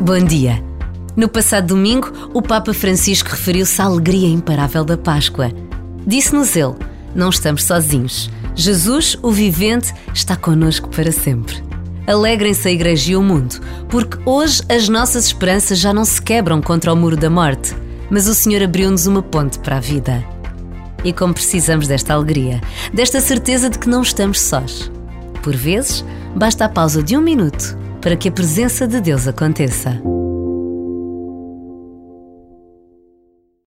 Bom dia. No passado domingo, o Papa Francisco referiu-se à alegria imparável da Páscoa. Disse-nos ele: Não estamos sozinhos. Jesus, o vivente, está conosco para sempre. Alegrem-se a Igreja e o mundo, porque hoje as nossas esperanças já não se quebram contra o muro da morte, mas o Senhor abriu-nos uma ponte para a vida. E como precisamos desta alegria, desta certeza de que não estamos sós. Por vezes, basta a pausa de um minuto para que a presença de Deus aconteça.